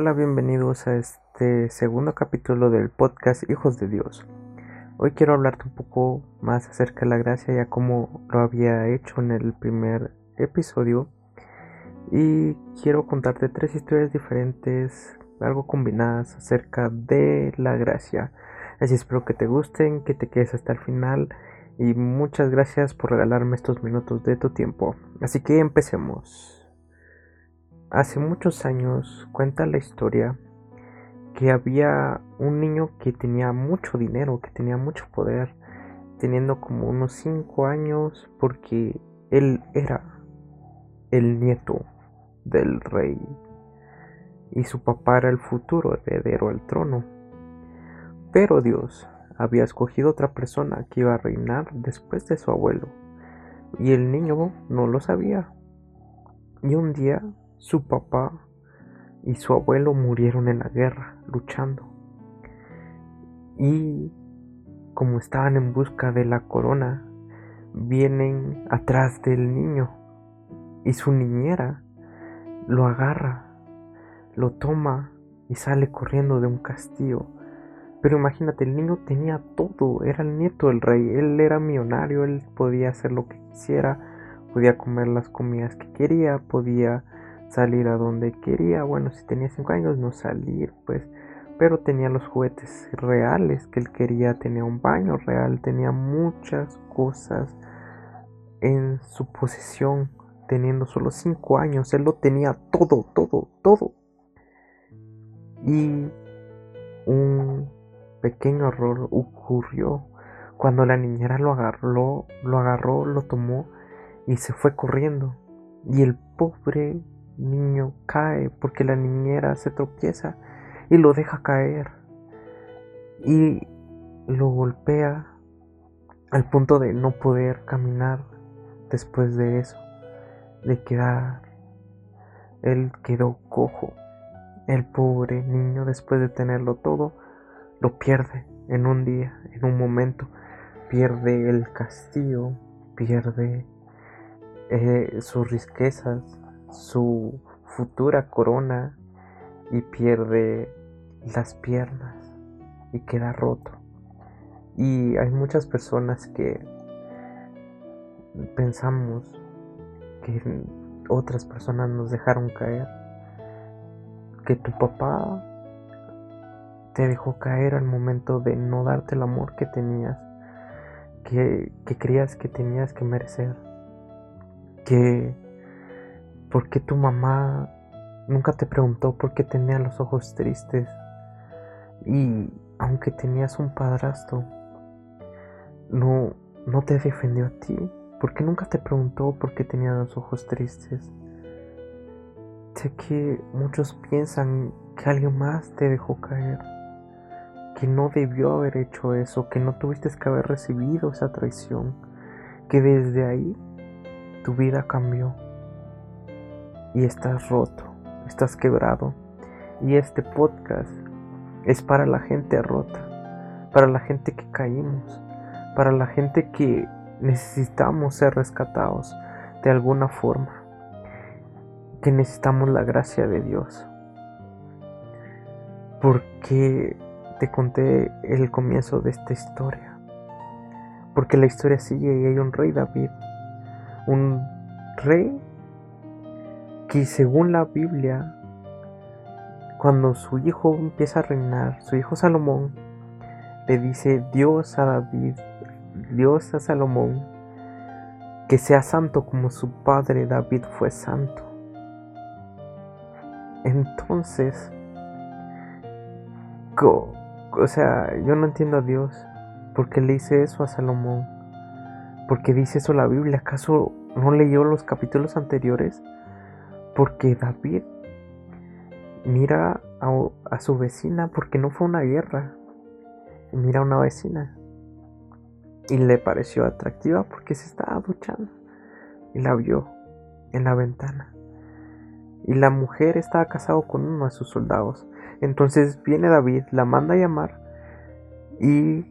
Hola, bienvenidos a este segundo capítulo del podcast Hijos de Dios. Hoy quiero hablarte un poco más acerca de la gracia, ya como lo había hecho en el primer episodio. Y quiero contarte tres historias diferentes, algo combinadas acerca de la gracia. Así espero que te gusten, que te quedes hasta el final. Y muchas gracias por regalarme estos minutos de tu tiempo. Así que empecemos. Hace muchos años cuenta la historia que había un niño que tenía mucho dinero, que tenía mucho poder, teniendo como unos 5 años porque él era el nieto del rey y su papá era el futuro heredero al trono. Pero Dios había escogido otra persona que iba a reinar después de su abuelo y el niño no lo sabía. Y un día su papá y su abuelo murieron en la guerra, luchando. Y como estaban en busca de la corona, vienen atrás del niño y su niñera lo agarra, lo toma y sale corriendo de un castillo. Pero imagínate, el niño tenía todo, era el nieto del rey, él era millonario, él podía hacer lo que quisiera, podía comer las comidas que quería, podía salir a donde quería. Bueno, si tenía 5 años no salir, pues, pero tenía los juguetes reales que él quería, tenía un baño real, tenía muchas cosas en su posesión, teniendo solo 5 años, él lo tenía todo, todo, todo. Y un pequeño error ocurrió cuando la niñera lo agarró, lo agarró, lo tomó y se fue corriendo. Y el pobre niño cae porque la niñera se tropieza y lo deja caer y lo golpea al punto de no poder caminar después de eso, de quedar, él quedó cojo. El pobre niño después de tenerlo todo, lo pierde en un día, en un momento, pierde el castillo, pierde eh, sus riquezas, su futura corona y pierde las piernas y queda roto. Y hay muchas personas que pensamos que otras personas nos dejaron caer, que tu papá te dejó caer al momento de no darte el amor que tenías, que, que creías que tenías que merecer, que ¿Por qué tu mamá nunca te preguntó por qué tenía los ojos tristes? Y aunque tenías un padrastro, no, no te defendió a ti. ¿Por qué nunca te preguntó por qué tenía los ojos tristes? Sé que muchos piensan que alguien más te dejó caer, que no debió haber hecho eso, que no tuviste que haber recibido esa traición, que desde ahí tu vida cambió y estás roto, estás quebrado. Y este podcast es para la gente rota, para la gente que caímos, para la gente que necesitamos ser rescatados de alguna forma, que necesitamos la gracia de Dios. Porque te conté el comienzo de esta historia. Porque la historia sigue y hay un rey David, un rey que según la Biblia, cuando su hijo empieza a reinar, su hijo Salomón, le dice Dios a David, Dios a Salomón, que sea santo como su padre David fue santo. Entonces, o sea, yo no entiendo a Dios, porque le dice eso a Salomón, porque dice eso la Biblia, ¿acaso no leyó los capítulos anteriores? Porque David mira a, su vecina porque no fue una guerra. Mira a una vecina. Y le pareció atractiva porque se estaba duchando. Y la vio en la ventana. Y la mujer estaba casada con uno de sus soldados. Entonces viene David, la manda a llamar. Y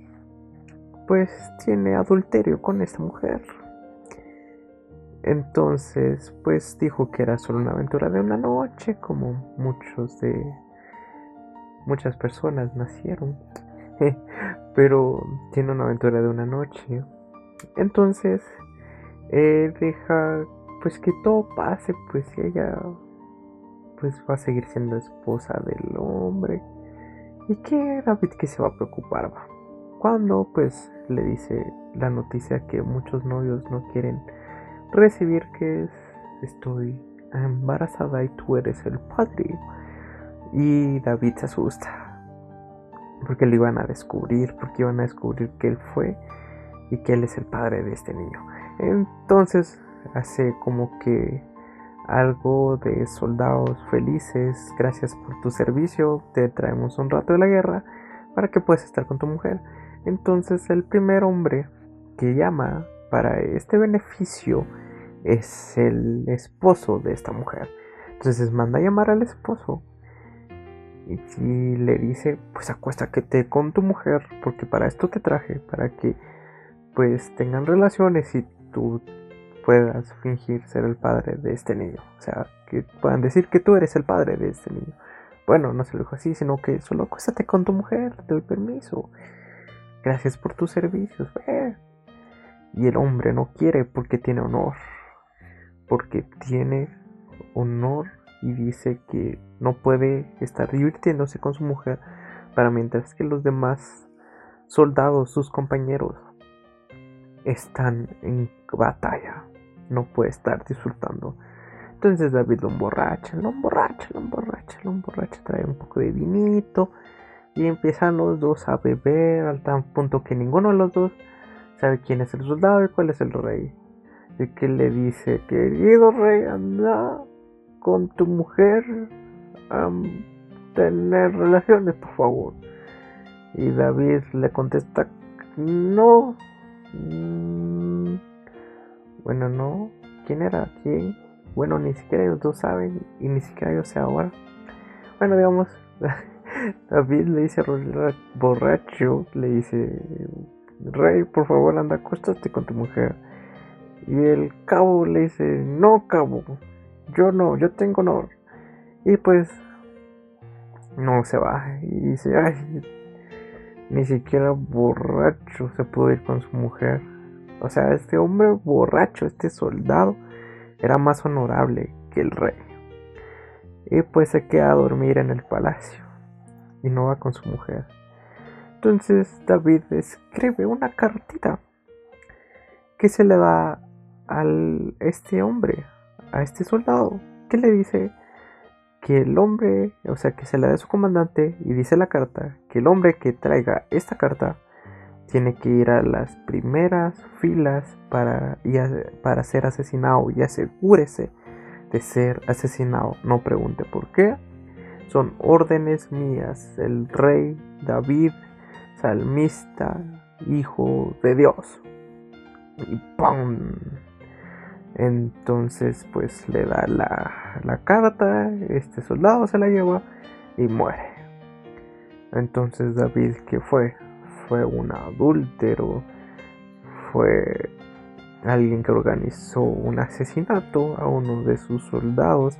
pues tiene adulterio con esta mujer. Entonces, pues dijo que era solo una aventura de una noche, como muchos de muchas personas nacieron, pero tiene una aventura de una noche. Entonces, eh, deja pues que todo pase, pues ella pues va a seguir siendo esposa del hombre. Y que David que se va a preocupar, va. Cuando pues le dice la noticia que muchos novios no quieren recibir que es estoy embarazada y tú eres el padre. Y David se asusta. Porque lo iban a descubrir, porque iban a descubrir que él fue y que él es el padre de este niño. Entonces hace como que algo de soldados felices, gracias por tu servicio, te traemos un rato de la guerra para que puedas estar con tu mujer. Entonces el primer hombre que llama para este beneficio es el esposo de esta mujer. Entonces manda a llamar al esposo y le dice, pues acuéstate con tu mujer, porque para esto te traje, para que pues tengan relaciones y tú puedas fingir ser el padre de este niño. O sea, que puedan decir que tú eres el padre de este niño. Bueno, no se lo dijo así, sino que solo acuéstate con tu mujer, te doy permiso. Gracias por tus servicios. Y el hombre no quiere porque tiene honor. Porque tiene honor y dice que no puede estar divirtiéndose con su mujer para mientras que los demás soldados, sus compañeros, están en batalla no puede estar disfrutando. Entonces David lo emborracha, lo emborracha, lo emborracha, lo emborracha, trae un poco de vinito y empiezan los dos a beber al tan punto que ninguno de los dos sabe quién es el soldado y cuál es el rey. Y que le dice, querido rey, anda con tu mujer a tener relaciones, por favor. Y David le contesta, no. Mm, bueno, no. ¿Quién era? ¿Quién? Bueno, ni siquiera ellos dos saben y ni siquiera yo sé ahora. Bueno, digamos, David le dice borracho, le dice, Rey, por favor, anda, acuéstate con tu mujer. Y el cabo le dice, no, cabo, yo no, yo tengo honor. Y pues, no se va. Y dice, ay, ni siquiera borracho se pudo ir con su mujer. O sea, este hombre borracho, este soldado, era más honorable que el rey. Y pues se queda a dormir en el palacio y no va con su mujer. Entonces David escribe una cartita que se le da a este hombre, a este soldado, que le dice que el hombre, o sea, que se le da a su comandante y dice la carta que el hombre que traiga esta carta tiene que ir a las primeras filas para, para ser asesinado y asegúrese de ser asesinado. No pregunte por qué. Son órdenes mías. El rey David, salmista, hijo de Dios. Y ¡pum! Entonces pues le da la, la carta, este soldado se la lleva y muere. Entonces David, ¿qué fue? fue un adúltero, fue alguien que organizó un asesinato a uno de sus soldados,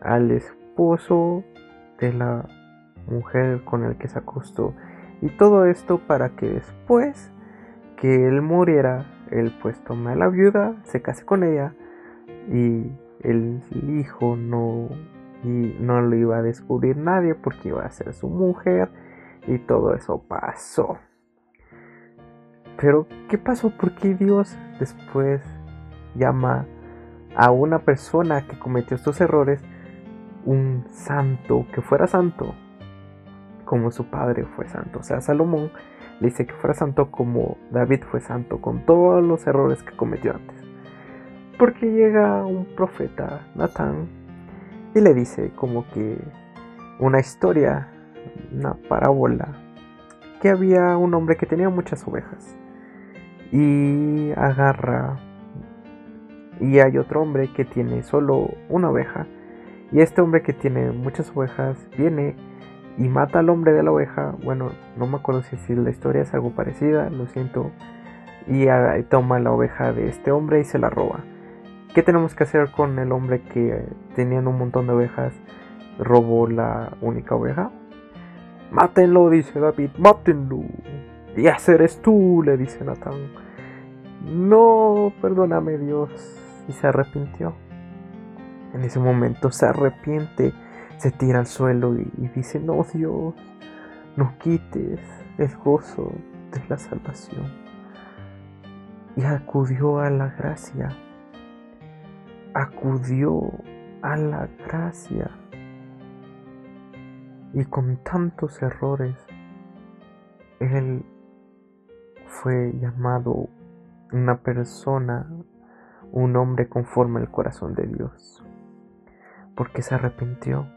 al esposo de la mujer con el que se acostó. Y todo esto para que después que él muriera, él pues tome a la viuda, se case con ella y el hijo no, y no lo iba a descubrir nadie porque iba a ser su mujer y todo eso pasó. Pero, ¿qué pasó? ¿Por qué Dios después llama a una persona que cometió estos errores un santo, que fuera santo, como su padre fue santo? O sea, Salomón le dice que fuera santo como David fue santo, con todos los errores que cometió antes. Porque llega un profeta, Natán, y le dice como que una historia, una parábola, que había un hombre que tenía muchas ovejas y agarra y hay otro hombre que tiene solo una oveja y este hombre que tiene muchas ovejas viene y mata al hombre de la oveja bueno no me acuerdo si la historia es algo parecida lo siento y, toma la oveja de este hombre y se la roba ¿qué tenemos que hacer con el hombre que teniendo un montón de ovejas robó la única oveja? Mátenlo, dice David, mátenlo. Y ese eres tú, le dice Natán. No, perdóname Dios. Y se arrepintió. En ese momento se arrepiente, se tira al suelo y, dice, no Dios, no quites el gozo de la salvación. Y acudió a la gracia. Acudió a la gracia. Y con tantos errores, él fue llamado una persona, un hombre conforme al corazón de Dios, porque se arrepintió.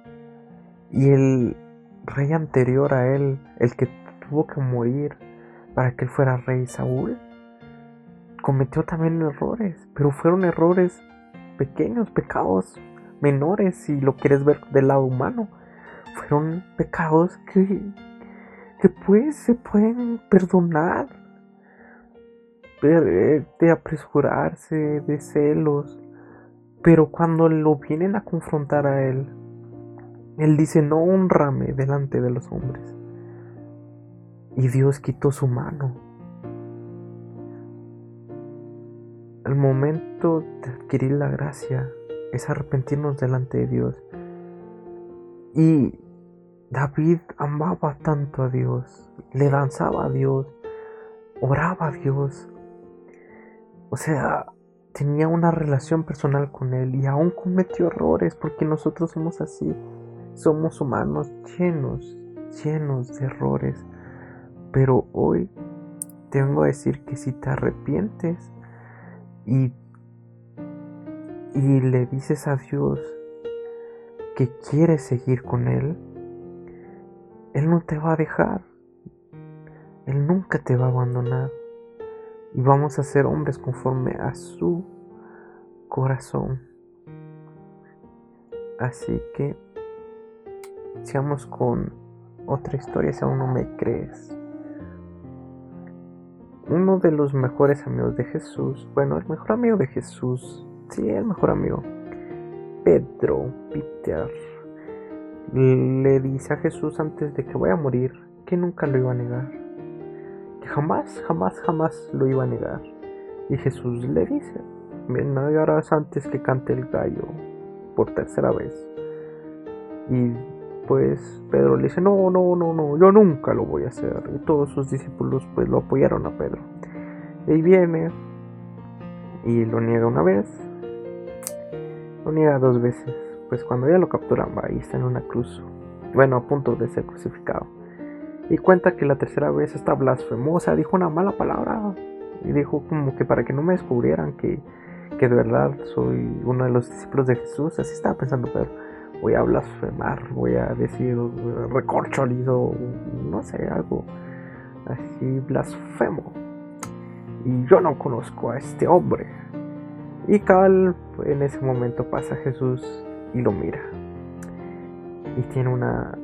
Y el rey anterior a él, el que tuvo que morir para que él fuera rey Saúl, cometió también errores, pero fueron errores pequeños, pecados menores, si lo quieres ver del lado humano. Fueron pecados que, que pues se pueden perdonar de apresurarse, de celos. Pero cuando lo vienen a confrontar a él, él dice, no honrame delante de los hombres. Y Dios quitó su mano. El momento de adquirir la gracia es arrepentirnos delante de Dios. Y David amaba tanto a Dios, le danzaba a Dios, oraba a Dios, o sea, tenía una relación personal con Él y aún cometió errores porque nosotros somos así. Somos humanos llenos, llenos de errores. Pero hoy tengo a decir que si te arrepientes y, y le dices a Dios que quieres seguir con Él, Él no te va a dejar. Él nunca te va a abandonar y vamos a ser hombres conforme a su corazón. Así que seamos con otra historia si aún no me crees. Uno de los mejores amigos de Jesús, bueno, el mejor amigo de Jesús, sí, el mejor amigo, Pedro, Peter, le dice a Jesús antes de que vaya a morir que nunca lo iba a negar jamás, jamás, jamás lo iba a negar. Y Jesús le dice, me negarás antes que cante el gallo por tercera vez. Y pues Pedro le dice, no, no, no, no, yo nunca lo voy a hacer. Y todos sus discípulos pues lo apoyaron a Pedro. Y viene y lo niega una vez, lo niega dos veces. Pues cuando ya lo capturan va y está en una cruz, bueno, a punto de ser crucificado. Y cuenta que la tercera vez esta blasfemosa dijo una mala palabra. Y dijo como que para que no me descubrieran que, que de verdad soy uno de los discípulos de Jesús. Así estaba pensando pero Voy a blasfemar, voy a decir recorcholido, no sé, algo así blasfemo. Y yo no conozco a este hombre. Y Cal en ese momento pasa a Jesús y lo mira. Y tiene una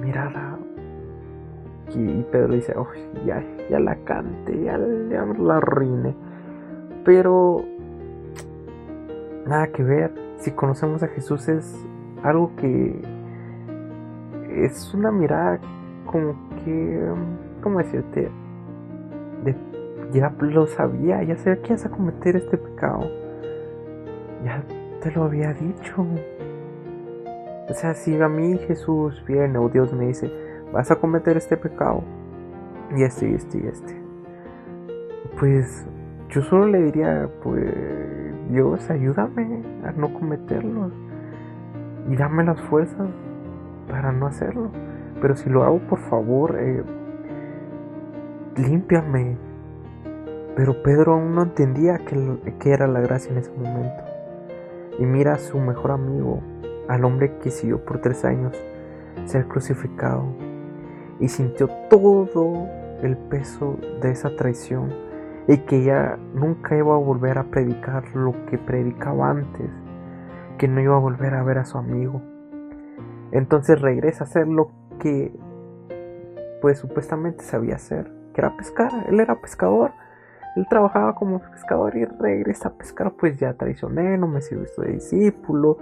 mirada y Pedro dice, oh, ya, ya la cante, ya, la arruine. Pero nada que ver. Si conocemos a Jesús es algo que es una mirada como que, ¿cómo decirte? De, ya lo sabía, ya sabía que ibas a cometer este pecado. Ya te lo había dicho. O sea, si a mí Jesús viene o Dios me dice, vas a cometer este pecado y este y este y este. Pues yo solo le diría, pues Dios, ayúdame a no cometerlo y dame las fuerzas para no hacerlo. Pero si lo hago, por favor, eh, límpiame. Pero Pedro aún no entendía que, era la gracia en ese momento. Y mira a su mejor amigo, al hombre que siguió por tres años, ser crucificado y sintió todo el peso de esa traición y que ya nunca iba a volver a predicar lo que predicaba antes, que no iba a volver a ver a su amigo. Entonces regresa a hacer lo que pues supuestamente sabía hacer, que era pescar, él era pescador, él trabajaba como pescador y regresa a pescar, pues ya traicioné, no me sirvió esto de discípulo,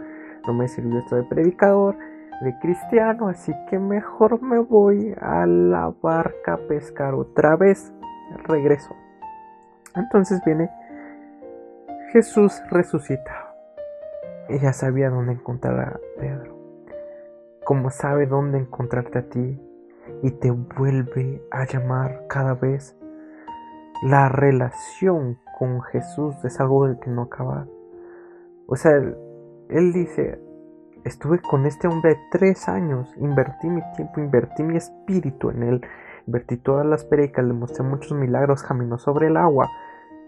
no me sirvió esto de predicador, de cristiano, así que mejor me voy a la barca a pescar otra vez. Regreso. Entonces viene Jesús resucita. Ella sabía dónde encontrar a Pedro. Como sabe dónde encontrarte a ti. Y te vuelve a llamar cada vez. La relación con Jesús es algo del que no acaba. O sea, él, dice, estuve con este hombre tres años, invertí mi tiempo, invertí mi espíritu en él, invertí todas las pericas, le mostré muchos milagros, caminó sobre el agua.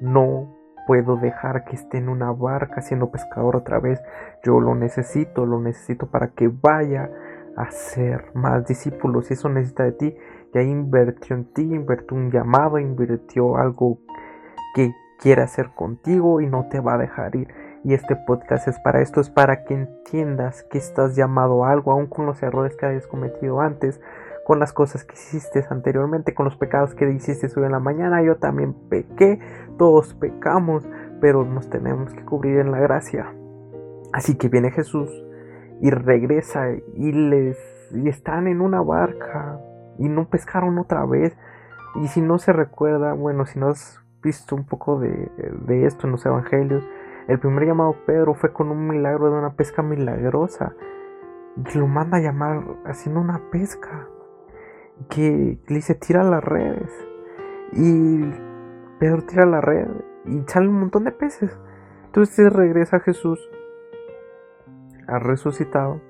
No puedo dejar que esté en una barca siendo pescador otra vez. Yo lo necesito, lo necesito para que vaya a ser más discípulos. Eso necesita de ti. Ya invirtió en ti, invirtió un llamado, invirtió algo que quiere hacer contigo y no te va a dejar ir. Y este podcast es para esto, es para que entiendas que estás llamado a algo, aún con los errores que hayas cometido antes, con las cosas que hiciste anteriormente, con los pecados que hiciste hoy en la mañana. Yo también pequé, todos pecamos, pero nos tenemos que cubrir en la gracia. Así que viene Jesús y regresa y les y están en una barca y no pescaron otra vez. Y si no se recuerda, bueno, si no has visto un poco de, de esto en los evangelios, el primer llamado Pedro fue con un milagro de una pesca milagrosa. Y lo manda a llamar haciendo una pesca que le dice tira las redes. Y Pedro tira la red y sale un montón de peces. Entonces regresa Jesús, ha resucitado.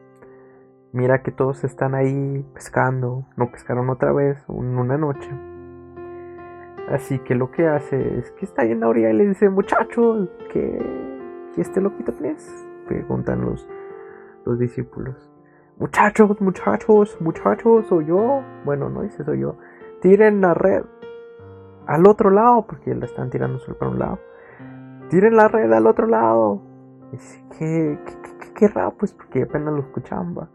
Mira que todos están ahí pescando, no pescaron otra vez en una noche. Así que lo que hace es que está ahí en la orilla y le dice, muchachos, que este loquito es? Preguntan los, los discípulos. Muchachos, muchachos, muchachos, soy yo. Bueno, no dice soy yo. Tiren la red al otro lado, porque la están tirando solo para un lado. Tiren la red al otro lado. Dice, ¿qué, qué, qué, Pues porque apenas lo escuchaba.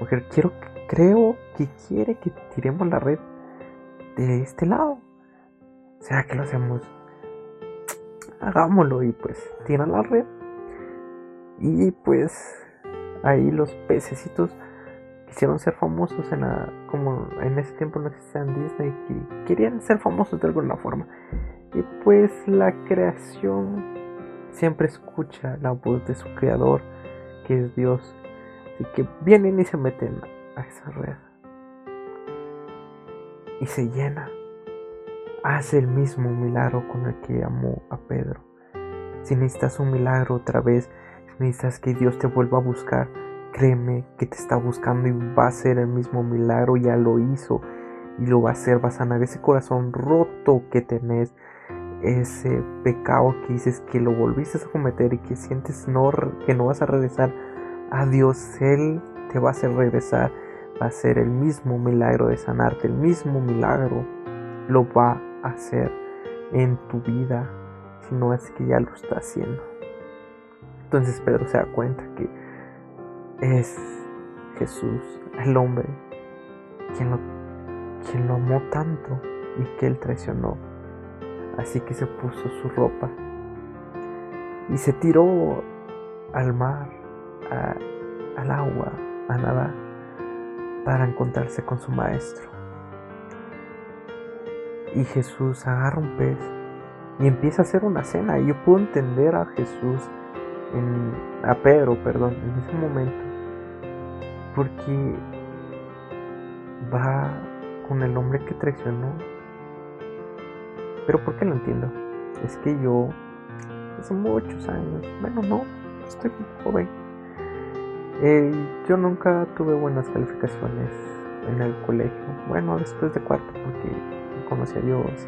Mujer, quiero, creo que quiere que tiremos la red de este lado. ¿Será que lo hacemos? Hagámoslo y pues tiran la red. Y pues ahí los pececitos quisieron ser famosos en la, como en ese tiempo no existían Disney que querían ser famosos de alguna forma. Y pues la creación siempre escucha la voz de su creador que es Dios. Así que vienen y se meten a esa red. Y se llena. Hace el mismo milagro con el que amó a Pedro. Si necesitas un milagro otra vez necesitas que Dios te vuelva a buscar, créeme que te está buscando y va a hacer el mismo milagro, ya lo hizo y lo va a hacer, va a sanar ese corazón roto que tenés, ese pecado que dices que lo volviste a cometer y que sientes que no vas a regresar a Dios, Él te va a hacer regresar, va a hacer el mismo milagro de sanarte, el mismo milagro lo va a hacer en tu vida, si no es que ya lo está haciendo. Entonces Pedro se da cuenta que es Jesús, el hombre, quien lo, quien lo amó tanto y que él traicionó. Así que se puso su ropa y se tiró al mar, al agua, a nadar, para encontrarse con su maestro. Y Jesús agarra un pez y empieza a hacer una cena. Y yo puedo entender a Jesús a Pedro, perdón, en ese momento, porque va con el hombre que traicionó. Pero ¿por qué lo entiendo? Es que yo, hace muchos años, bueno, no, estoy muy joven. Eh, yo nunca tuve buenas calificaciones en el colegio. Bueno, después de cuarto, porque conocí a Dios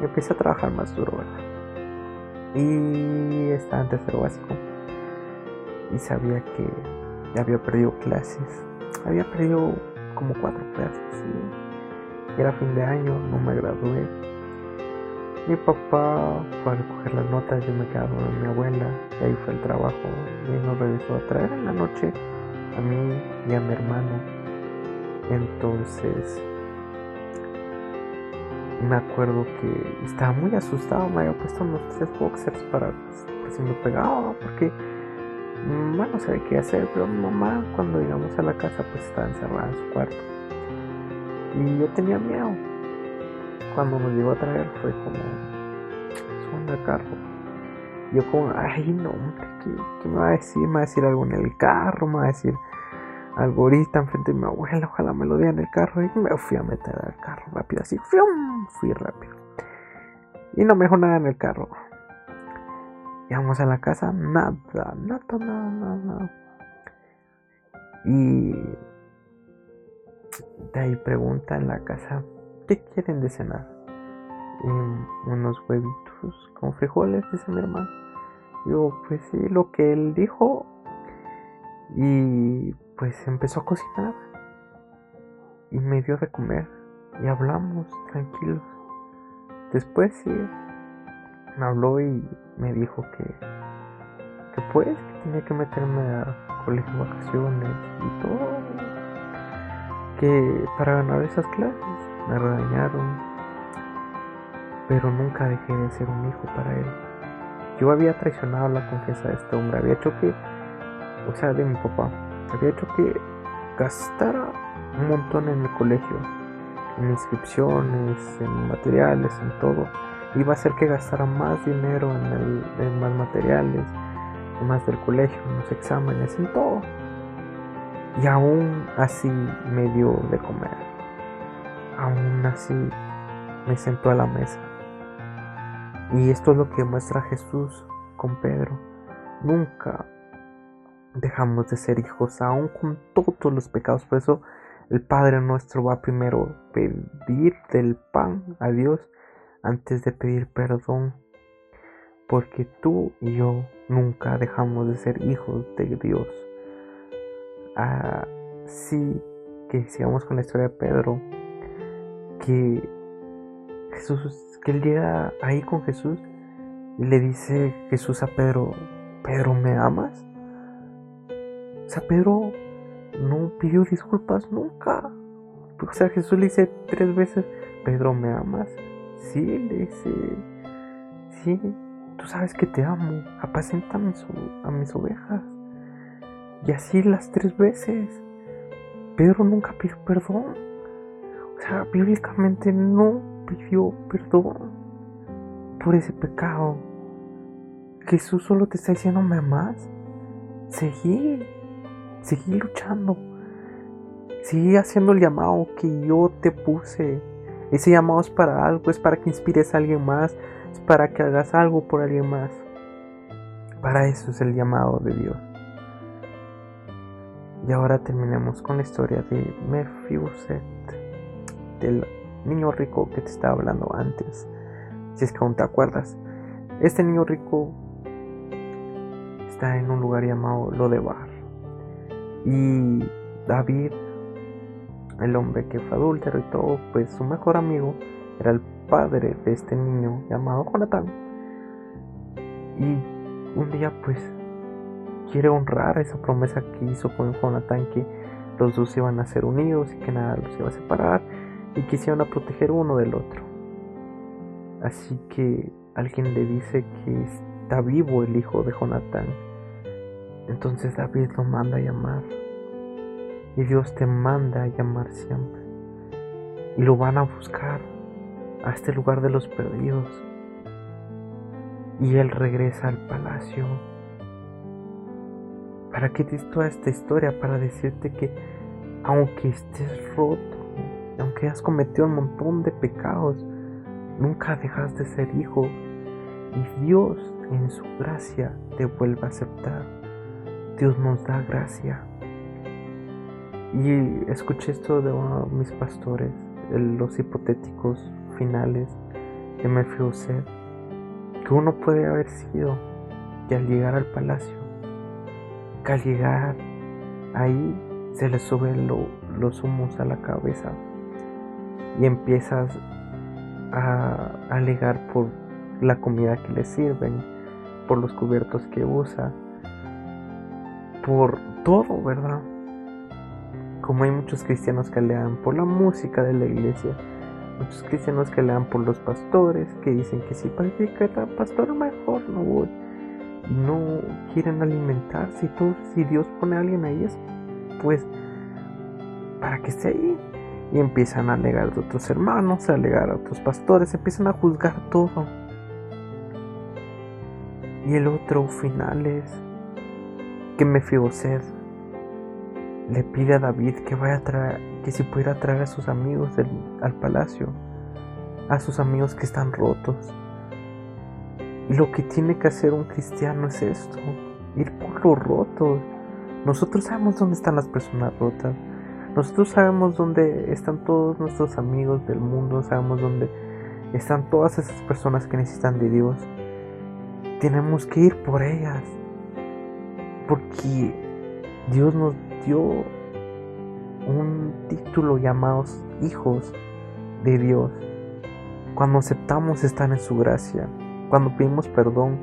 y empecé a trabajar más duro, ¿verdad? Y estaba en tercero básico. Y sabía que había perdido clases. Había perdido como cuatro clases y era fin de año no me gradué. Mi papá fue a recoger las notas yo me quedaba con mi abuela. Y ahí fue el trabajo. Y nos regresó a traer en la noche a mí y a mi hermano. Entonces me acuerdo que estaba muy asustado, me había puesto unos tres boxers para si me pegaba, porque mamá no sabía qué hacer, pero mi mamá cuando llegamos a la casa pues estaba encerrada en su cuarto. Y yo tenía miedo. Cuando nos llegó a traer fue como, suena carro. Yo como, ay no, ¿qué, me va a decir? ¿Me va a decir algo en el carro? ¿Me va a decir algo ahorita enfrente de mi abuela? Ojalá me lo diera en el carro. Y me fui a meter al carro rápido, así, fui rápido. Y no me dejó nada en el carro. Llegamos a la casa, nada, nada, nada, nada. Y de ahí pregunta en la casa, ¿qué quieren de cenar? unos huevitos con frijoles, dice mi hermano. Yo, pues sí, lo que él dijo. Y pues empezó a cocinar. Y me dio de comer. Y hablamos tranquilos. Después sí, me habló y me dijo que, que pues, que tenía que meterme a colegio de vacaciones y todo. Que para ganar esas clases me regañaron, pero nunca dejé de ser un hijo para él. Yo había traicionado la confianza de este hombre, había hecho que, o sea, de mi papá, había hecho que gastara un montón en el colegio, en inscripciones, en materiales, en todo iba a hacer que gastara más dinero en, más materiales, más del colegio, en los exámenes, en todo. Y aún así me dio de comer. Aún así me sentó a la mesa. Y esto es lo que muestra Jesús con Pedro. Nunca dejamos de ser hijos, aún con todos los pecados. Por eso el Padre nuestro va primero pedir del pan a Dios antes de pedir perdón, porque tú y yo nunca dejamos de ser hijos de Dios. Así que sigamos con la historia de Pedro, que Jesús, que él llega ahí con Jesús y le dice Jesús a Pedro, Pedro, ¿me amas? O sea, Pedro no pidió disculpas nunca. O sea, Jesús le dice tres veces, Pedro, ¿me amas? Sí, le dice, sí, tú sabes que te amo, apacenta a mis, ovejas. Y así las tres veces. Pedro nunca pidió perdón. O sea, bíblicamente no pidió perdón por ese pecado. Jesús solo te está diciendo, ¿me amas? Seguí, seguí luchando. Sigue haciendo el llamado que yo te puse ese llamado es para algo, es para que inspires a alguien más, es para que hagas algo por alguien más. Para eso es el llamado de Dios. Y ahora terminemos con la historia de Mefiboset, del niño rico que te estaba hablando antes, si es que aún te acuerdas. Este niño rico está en un lugar llamado Lodebar. Y David el hombre que fue adúltero y todo, pues su mejor amigo era el padre de este niño llamado Jonathan. Y un día pues quiere honrar esa promesa que hizo con Jonathan que los dos iban a ser unidos y que nada los iba a separar y que se iban a proteger uno del otro. Así que alguien le dice que está vivo el hijo de Jonathan. Entonces David lo manda a llamar y Dios te manda a llamar siempre. Y lo van a buscar a este lugar de los perdidos. Y Él regresa al palacio. ¿Para qué te toda esta historia? Para decirte que aunque estés roto, aunque has cometido un montón de pecados, nunca dejas de ser hijo. Y Dios en su gracia te vuelve a aceptar. Dios nos da gracia. Y escuché esto de mis pastores, los hipotéticos finales de Mefiboset, que uno puede haber sido que al llegar al palacio, que al llegar ahí se le suben los humos a la cabeza y empiezas a alegar por la comida que le sirven, por los cubiertos que usa, por todo, ¿verdad? como hay muchos cristianos que lean por la música de la iglesia, muchos cristianos que lean por los pastores, que dicen que si predica el pastor mejor no voy. no quieren alimentarse y todo. Si Dios pone a alguien ahí es pues para que esté ahí. Y empiezan a alegar a otros hermanos, a alegar a otros pastores, empiezan a juzgar todo. Y el otro final es que Mefiboset le pide a David que vaya a traer, que si pudiera traer a sus amigos al palacio, a sus amigos que están rotos. Y lo que tiene que hacer un cristiano es esto, ir por los rotos. Nosotros sabemos dónde están las personas rotas. Nosotros sabemos dónde están todos nuestros amigos del mundo, sabemos dónde están todas esas personas que necesitan de Dios tenemos que ir por ellas. Porque Dios nos dio un título llamado hijos de Dios. Cuando aceptamos estar en su gracia, cuando pedimos perdón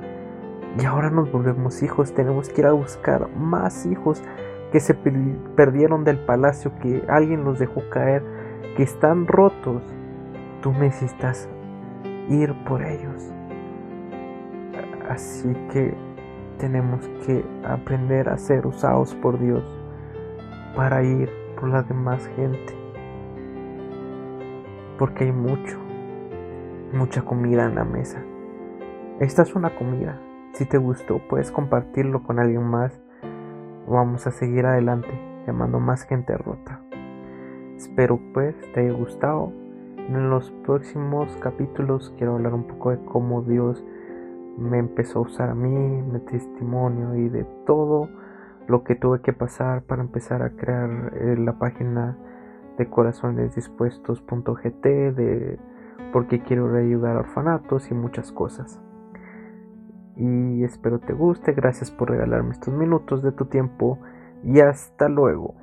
y ahora nos volvemos hijos, tenemos que ir a buscar más hijos que se perdieron del palacio, que alguien los dejó caer, que están rotos. Tú necesitas ir por ellos. Así que tenemos que aprender a ser usados por Dios para ir por la demás gente. Porque hay mucho, mucha comida en la mesa. Esta es una comida. Si te gustó, puedes compartirlo con alguien más. Vamos a seguir adelante, llamando más gente rota. Espero pues te haya gustado. En los próximos capítulos quiero hablar un poco de cómo Dios me empezó a usar a mí, mi testimonio y de todo lo que tuve que pasar para empezar a crear eh, la página de corazonesdispuestos.gt, de porque quiero ayudar a orfanatos y muchas cosas. Y espero te guste, gracias por regalarme estos minutos de tu tiempo y hasta luego.